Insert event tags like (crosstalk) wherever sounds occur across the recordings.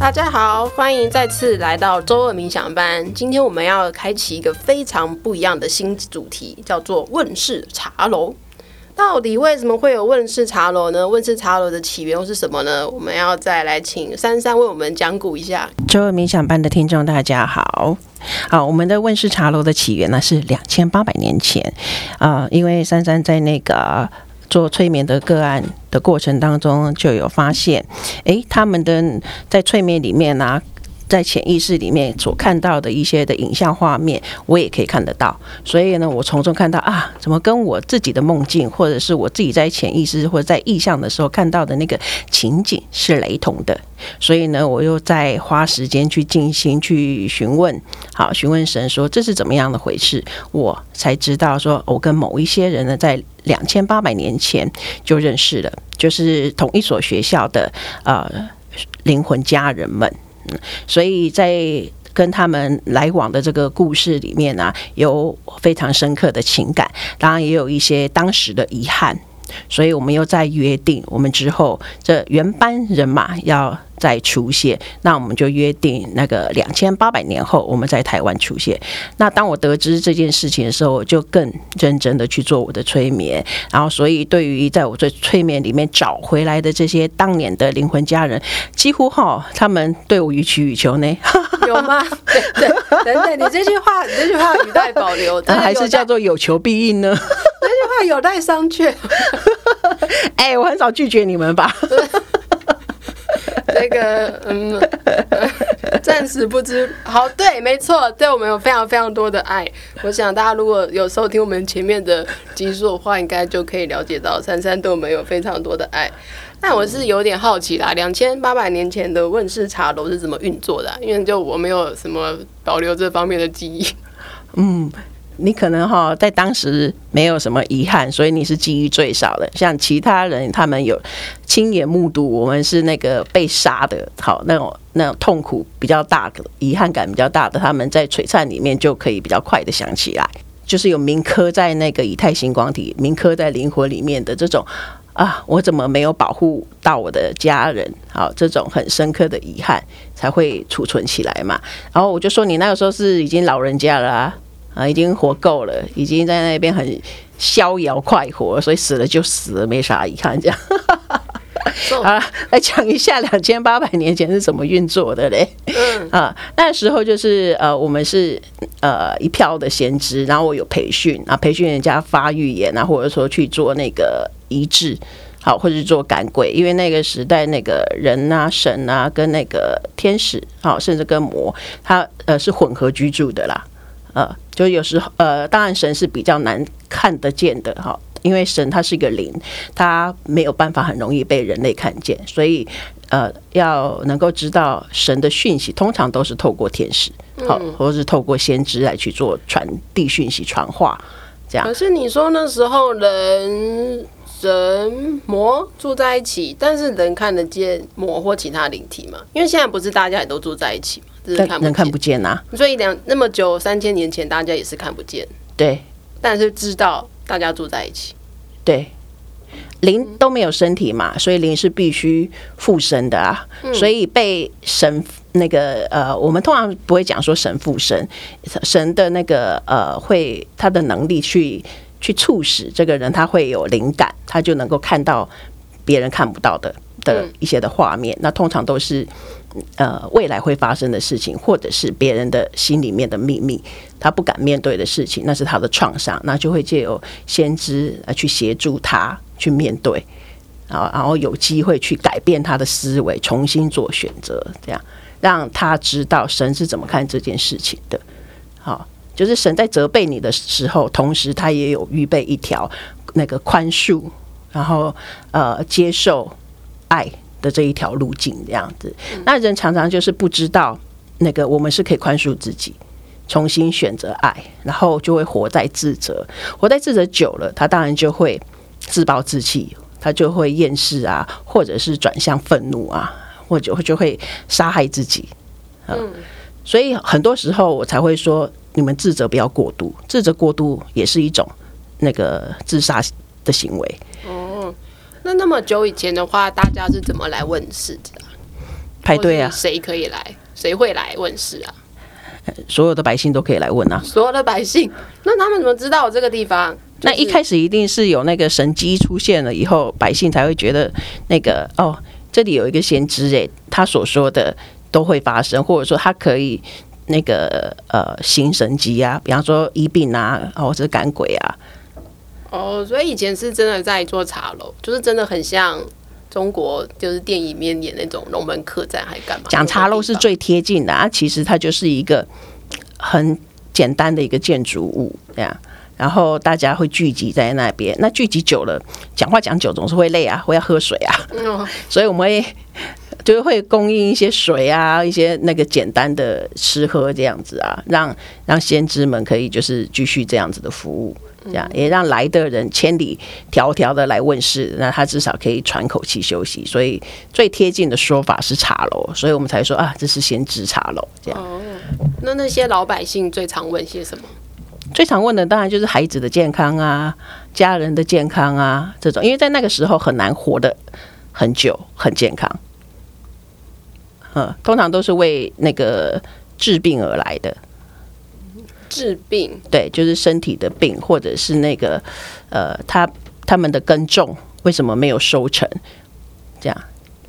大家好，欢迎再次来到周二冥想班。今天我们要开启一个非常不一样的新主题，叫做问世茶楼。到底为什么会有问世茶楼呢？问世茶楼的起源又是什么呢？我们要再来请珊珊为我们讲古一下。周二冥想班的听众大家好，好，我们的问世茶楼的起源呢是两千八百年前啊、因为珊珊在那个。做催眠的个案的过程当中，就有发现，诶，他们的在催眠里面呢。在潜意识里面所看到的一些的影像画面，我也可以看得到。所以呢，我从中看到啊，怎么跟我自己的梦境，或者是我自己在潜意识或者在意象的时候看到的那个情景是雷同的。所以呢，我又在花时间去静心去询问，好，询问神说这是怎么样的回事，我才知道说，我跟某一些人呢，在两千八百年前就认识了，就是同一所学校的呃灵魂家人们。所以在跟他们来往的这个故事里面呢、有非常深刻的情感，当然也有一些当时的遗憾。所以我们又在约定，我们之后这原班人马要再出现，那我们就约定那个两千八百年后我们在台湾出现。那当我得知这件事情的时候，我就更认真的去做我的催眠。然后，所以对于在我这催眠里面找回来的这些当年的灵魂家人，几乎哈，他们对我予取予求呢？(laughs) 有吗？对对，等等，你这句话，你这句话语带保留，但还是叫做有求必应呢？这句话有待商榷。(laughs) 哎，我很少拒绝你们吧？(laughs) 这个，嗯，(laughs) 暂时不知。好，对，没错，对我们有非常非常多的爱。我想大家如果有收听我们前面的集数的话，应该就可以了解到珊珊对我们有非常多的爱。但我是有点好奇啦，两千八百年前的问世茶楼是怎么运作的啊？因为就我没有什么保留这方面的记忆。嗯。你可能哈在当时没有什么遗憾，所以你是记忆最少的。像其他人，他们有亲眼目睹我们是那个被杀的，好那种那种痛苦比较大的、遗憾感比较大的，他们在璀璨里面就可以比较快的想起来，就是有铭刻在那个以太星光体、铭刻在灵魂里面的这种啊，我怎么没有保护到我的家人？好，这种很深刻的遗憾才会储存起来嘛。然后我就说，你那个时候是已经老人家了啊。啊，已经活够了，已经在那边很逍遥快活，所以死了就死了，没啥遗憾。这样，(laughs) 啊，来讲一下两千八百年前是怎么运作的嘞？嗯，啊，那时候就是呃，我们是呃一票的先知，然后我有培训啊，培训人家发预言啊，或者说去做那个医治，好，或者是做赶鬼，因为那个时代那个人啊、神啊，跟那个天使，好，甚至跟魔，他呃是混合居住的啦。呃，就有时候，呃，当然神是比较难看得见的哈，因为神它是一个灵，它没有办法很容易被人类看见，所以呃，要能够知道神的讯息，通常都是透过天使，好，或者是透过先知来去做传递讯息、传话这样。可是你说那时候人、人、魔住在一起，但是人看得见魔或其他灵体吗？因为现在不是大家也都住在一起吗？但能看不见呐，所以两那么久三千年前，大家也是看不见。对，但是知道大家住在一起。对，灵都没有身体嘛，所以灵是必须附身的啊。所以被神那个呃，我们通常不会讲说神附身，神的那个呃，会他的能力去去促使这个人他会有灵感，他就能够看到别人看不到的的一些的画面。那通常都是。呃，未来会发生的事情，或者是别人的心里面的秘密，他不敢面对的事情，那是他的创伤，那就会借由先知来去协助他去面对，啊，然后有机会去改变他的思维，重新做选择，这样让他知道神是怎么看这件事情的。好，就是神在责备你的时候，同时他也有预备一条那个宽恕，然后呃接受爱。的这一条路径这样子，那人常常就是不知道那个我们是可以宽恕自己，重新选择爱，然后就会活在自责，活在自责久了，他当然就会自暴自弃，他就会厌世啊，或者是转向愤怒啊，或者就会杀害自己。嗯，所以很多时候我才会说，你们自责不要过度，自责过度也是一种那个自杀的行为。那那么久以前的话，大家是怎么来问世的？排队啊，谁可以来？谁会来问世啊？所有的百姓都可以来问啊。所有的百姓，那他们怎么知道这个地方？那一开始一定是有那个神机出现了以后，百姓才会觉得那个哦，这里有一个先知诶，他所说的都会发生，或者说他可以那个呃行神机啊，比方说医病啊，或者是赶鬼啊。哦，所以以前是真的在做茶楼，就是真的很像中国，就是电影里面演那种龙门客栈，还干嘛？讲茶楼是最贴近的啊，其实它就是一个很简单的一个建筑物这样。然后大家会聚集在那边，那聚集久了，讲话讲久总是会累啊，会要喝水啊，嗯、(laughs) 所以我们会 (laughs) 就会供应一些水啊，一些那个简单的吃喝这样子啊，让让先知们可以就是继续这样子的服务，这样也让来的人千里迢迢的来问事，那他至少可以喘口气休息。所以最贴近的说法是茶楼，所以我们才说啊，这是先知茶楼这样。哦，那那些老百姓最常问些什么？最常问的当然就是孩子的健康啊，家人的健康啊，这种，因为在那个时候很难活得很久很健康，嗯，通常都是为那个治病而来的。治病，对，就是身体的病，或者是那个呃，他他们的耕种为什么没有收成，这样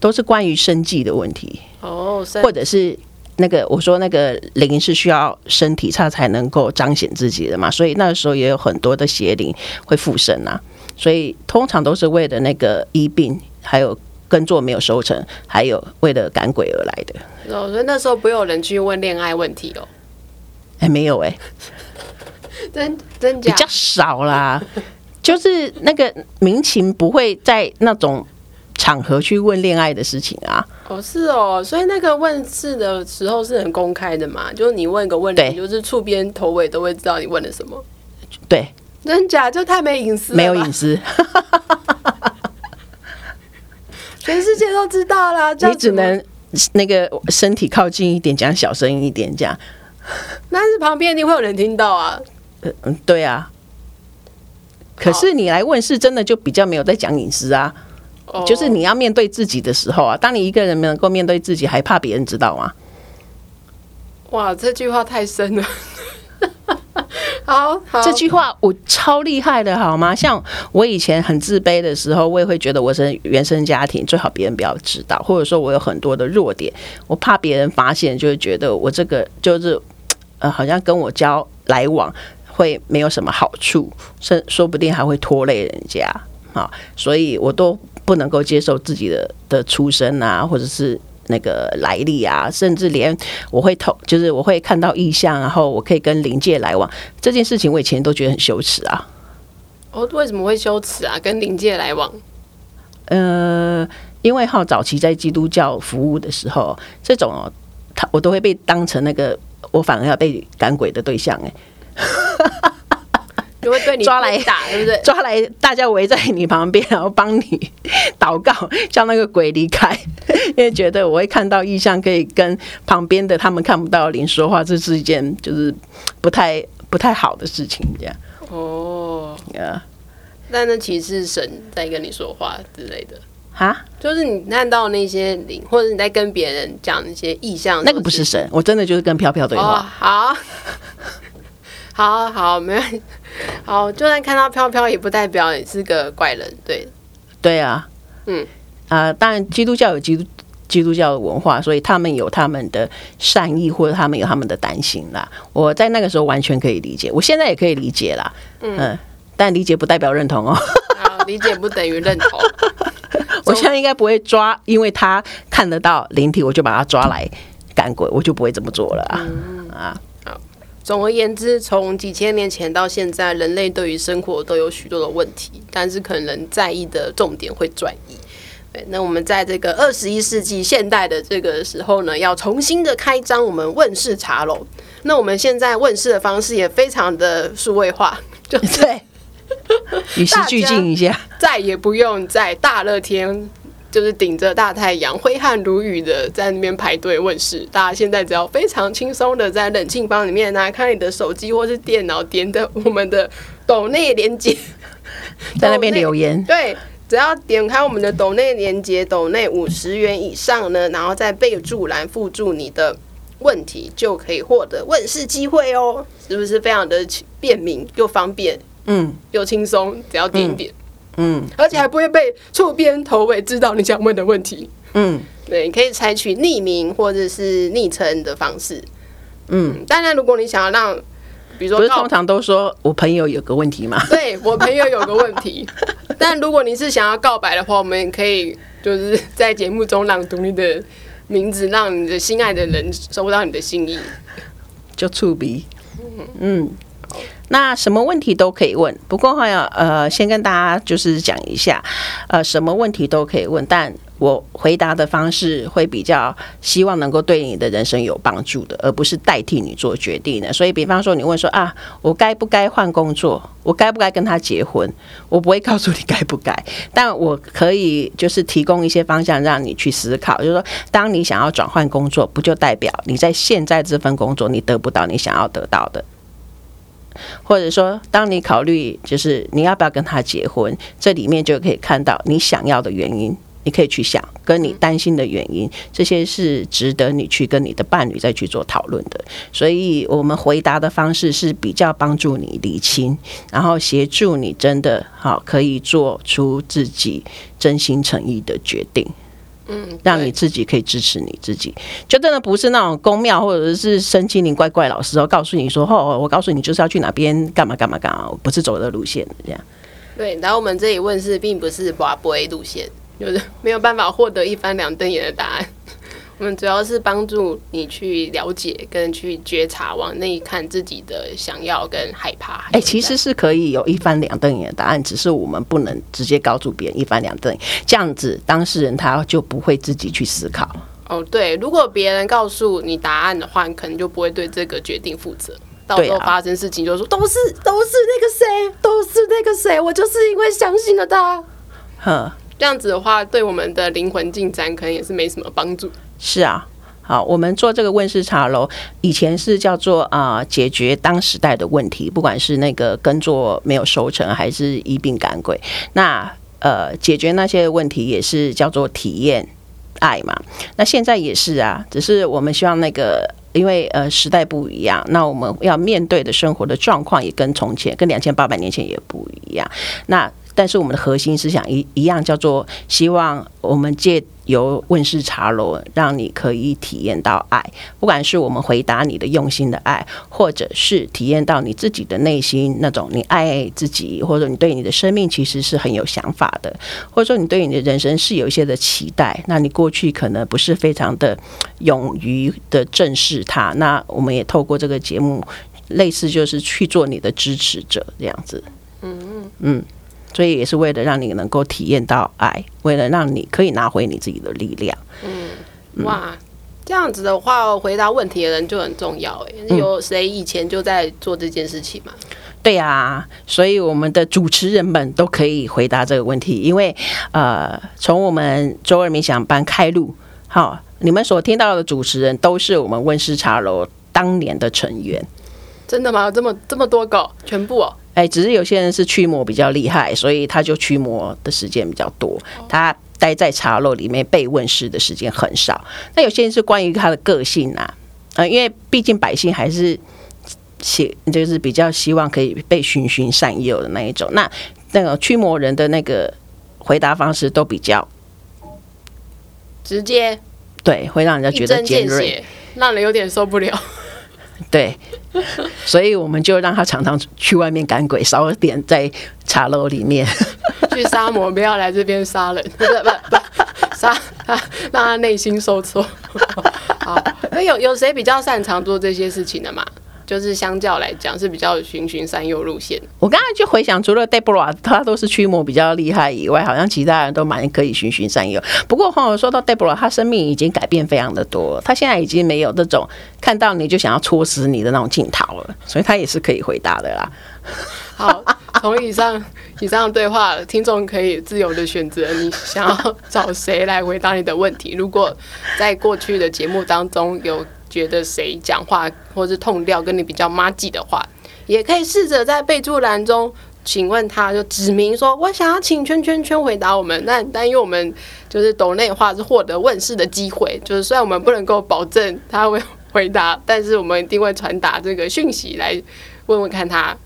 都是关于生计的问题哦，或者是。那个我说那个灵是需要身体差才能够彰显自己的嘛，所以那个时候也有很多的邪灵会附身啊，所以通常都是为了那个医病，还有耕作没有收成，还有为了赶鬼而来的。哦，所以那时候不有人去问恋爱问题哦？哎，没有哎，(laughs) 真真假比较少啦，(laughs) 就是那个民情不会在那种。场合去问恋爱的事情啊？哦，是哦，所以那个问事的时候是很公开的嘛？就是你问个问题，就是触边头尾都会知道你问了什么。对，真假就太没隐私，没有隐私，(laughs) 全世界都知道啦。你只能那个身体靠近一点，讲小声一点，这样。(laughs) 但是旁边一定会有人听到啊。嗯，对啊。可是你来问是，真的就比较没有在讲隐私啊。就是你要面对自己的时候啊，当你一个人能够面对自己，还怕别人知道吗？哇，这句话太深了。好，好，这句话我超厉害的，好吗？像我以前很自卑的时候，我也会觉得我是原生家庭，最好别人不要知道，或者说我有很多的弱点，我怕别人发现，就会觉得我这个就是呃，好像跟我交来往会没有什么好处，甚说不定还会拖累人家啊，所以我都。不能够接受自己的的出身啊，或者是那个来历啊，甚至连我会透，就是我会看到意象，然后我可以跟灵界来往这件事情，我以前都觉得很羞耻啊。哦，为什么会羞耻啊？跟灵界来往？呃，因为哈，早期在基督教服务的时候，这种哦他我都会被当成那个我反而要被赶鬼的对象哎。就会对你抓来打，对不对？抓来，大家围在你旁边，然后帮你祷告，叫那个鬼离开。因为觉得我会看到异象，可以跟旁边的他们看不到的灵说话，这是一件就是不太不太好的事情，这样。哦，啊，那那其实是神在跟你说话之类的哈，就是你看到那些灵，或者你在跟别人讲那些意象，那个不是神，我真的就是跟飘飘对话。哦、好。好好，没问题。(laughs) 好，就算看到飘飘，也不代表你是个怪人，对。对啊，嗯啊、呃，当然基督教有基督基督教的文化，所以他们有他们的善意，或者他们有他们的担心啦。我在那个时候完全可以理解，我现在也可以理解啦。嗯，嗯，但理解不代表认同哦。好，理解不等于认同。(laughs) 我现在应该不会抓，因为他看得到灵体，我就把他抓来赶鬼，我就不会这么做了啊、嗯、啊。总而言之，从几千年前到现在，人类对于生活都有许多的问题，但是可能在意的重点会转移。对，那我们在这个二十一世纪现代的这个时候呢，要重新的开张我们问世茶楼。那我们现在问世的方式也非常的数位化，就是对，(laughs) 与时俱进一下，再也不用在大热天。就是顶着大太阳，挥汗如雨的在那边排队问世。大家现在只要非常轻松的在冷气房里面拿开你的手机或是电脑，点的我们的抖内连接，(laughs) 在那边留言。对，只要点开我们的抖内连接，抖内五十元以上呢，然后在备注栏附注你的问题，就可以获得问世机会哦，是不是非常的便民又方便？嗯，又轻松，只要点一点，嗯，而且还不会被触边头尾知道你想问的问题。嗯，对，你可以采取匿名或者是昵称的方式。嗯，当然，如果你想要让，比如说，不是通常都说我朋友有个问题吗？(laughs) 对，我朋友有个问题。(laughs) 但如果你是想要告白的话，我们可以就是在节目中朗读你的名字，让你的心爱的人收到你的心意。就触鼻，嗯。那什么问题都可以问，不过话要呃，先跟大家就是讲一下，呃，什么问题都可以问，但我回答的方式会比较希望能够对你的人生有帮助的，而不是代替你做决定的。所以，比方说你问说啊，我该不该换工作？我该不该跟他结婚？我不会告诉你该不该，(laughs) 但我可以就是提供一些方向让你去思考。就是说，当你想要转换工作，不就代表你在现在这份工作你得不到你想要得到的？或者说，当你考虑就是你要不要跟他结婚，这里面就可以看到你想要的原因，你可以去想，跟你担心的原因，这些是值得你去跟你的伴侣再去做讨论的。所以我们回答的方式是比较帮助你理清，然后协助你真的好可以做出自己真心诚意的决定。嗯，让你自己可以支持你自己，就真的不是那种宫庙或者是身心灵怪怪老师哦，告诉你说哦，我告诉你就是要去哪边干嘛干嘛干嘛，不是走的路线这样。对，然后我们这里问是并不是拔杯路线，就是没有办法获得一翻两瞪眼的答案。我们主要是帮助你去了解跟去觉察，往内看自己的想要跟害怕。哎、欸，其实是可以有一翻两瞪眼的答案，只是我们不能直接告诉别人一翻两瞪眼，这样子当事人他就不会自己去思考。哦，对，如果别人告诉你答案的话，你可能就不会对这个决定负责。到时候发生事情就说都是都是那个谁，都是那个谁，我就是因为相信了他。呵，这样子的话，对我们的灵魂进展可能也是没什么帮助。是啊，好，我们做这个问世茶楼，以前是叫做啊、解决当时代的问题，不管是那个耕作没有收成，还是医病赶鬼，那呃，解决那些问题也是叫做体验爱嘛。那现在也是啊，只是我们希望那个，因为呃时代不一样，那我们要面对的生活的状况也跟从前，跟两千八百年前也不一样。那但是我们的核心思想一一样，叫做希望我们借由问世茶楼，让你可以体验到爱，不管是我们回答你的用心的爱，或者是体验到你自己的内心那种你爱自己，或者你对你的生命其实是很有想法的，或者说你对你的人生是有一些的期待，那你过去可能不是非常的勇于的正视它，那我们也透过这个节目，类似就是去做你的支持者这样子，嗯嗯。嗯。所以也是为了让你能够体验到爱，为了让你可以拿回你自己的力量。嗯，哇，这样子的话，回答问题的人就很重要。哎，有谁以前就在做这件事情吗？嗯、对呀、啊，所以我们的主持人们都可以回答这个问题，因为呃，从我们周二冥想班开录，好，你们所听到的主持人都是我们温室茶楼当年的成员。真的吗？这么这么多个，全部哦。哎，只是有些人是驱魔比较厉害，所以他就驱魔的时间比较多。他待在茶楼里面被问世的时间很少。那有些人是关于他的个性啊，呃，因为毕竟百姓还是希就是比较希望可以被循循善诱的那一种。那那个驱魔人的那个回答方式都比较直接，对，会让人家觉得尖锐，让人有点受不了。对，所以我们就让他常常去外面赶鬼，少点在茶楼里面 (laughs) 去杀魔，不要来这边杀人，不不不，杀他，让他内心受挫。(laughs) 好，那有有谁比较擅长做这些事情的吗？就是相较来讲是比较循循善诱路线。我刚才就回想，除了 Deborah 他都是驱魔比较厉害以外，好像其他人都蛮可以循循善诱。不过说到 Deborah，他生命已经改变非常的多，他现在已经没有那种看到你就想要戳死你的那种镜头了，所以他也是可以回答的啦。好，从以上以上的对话，听众可以自由的选择你想要找谁来回答你的问题。如果在过去的节目当中有。觉得谁讲话或是痛调跟你比较麻吉的话，也可以试着在备注栏中请问他就指明说，我想要请圈圈圈回答我们，但但因为我们就是抖内的话是获得问世的机会，就是虽然我们不能够保证他会回答，但是我们一定会传达这个讯息来问问看他。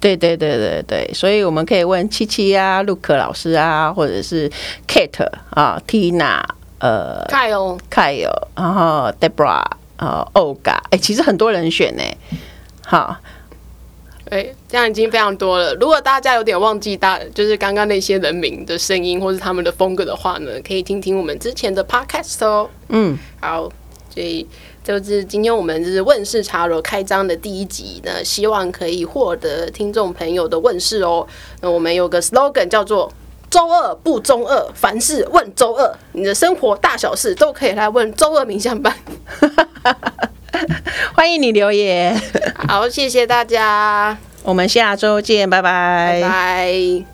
对对对对对，所以我们可以问七七啊、陆克老师啊，或者是 Kate 啊、Tina、呃、Kyle、Kyle，然后 Debra 啊、Olga，哎，其实很多人选呢。好。对，这样已经非常多了。如果大家有点忘记大，就是刚刚那些人名的声音或是他们的风格的话呢，可以听听我们之前的 podcast 哦。嗯，好，所以就是今天我们就是问世茶楼开张的第一集呢，希望可以获得听众朋友的问世哦。那我们有个 slogan 叫做“周二不中二，凡事问周二”，你的生活大小事都可以来问周二冥想班。(laughs) 欢迎你留言，好，谢谢大家，我们下周见，拜拜，拜拜。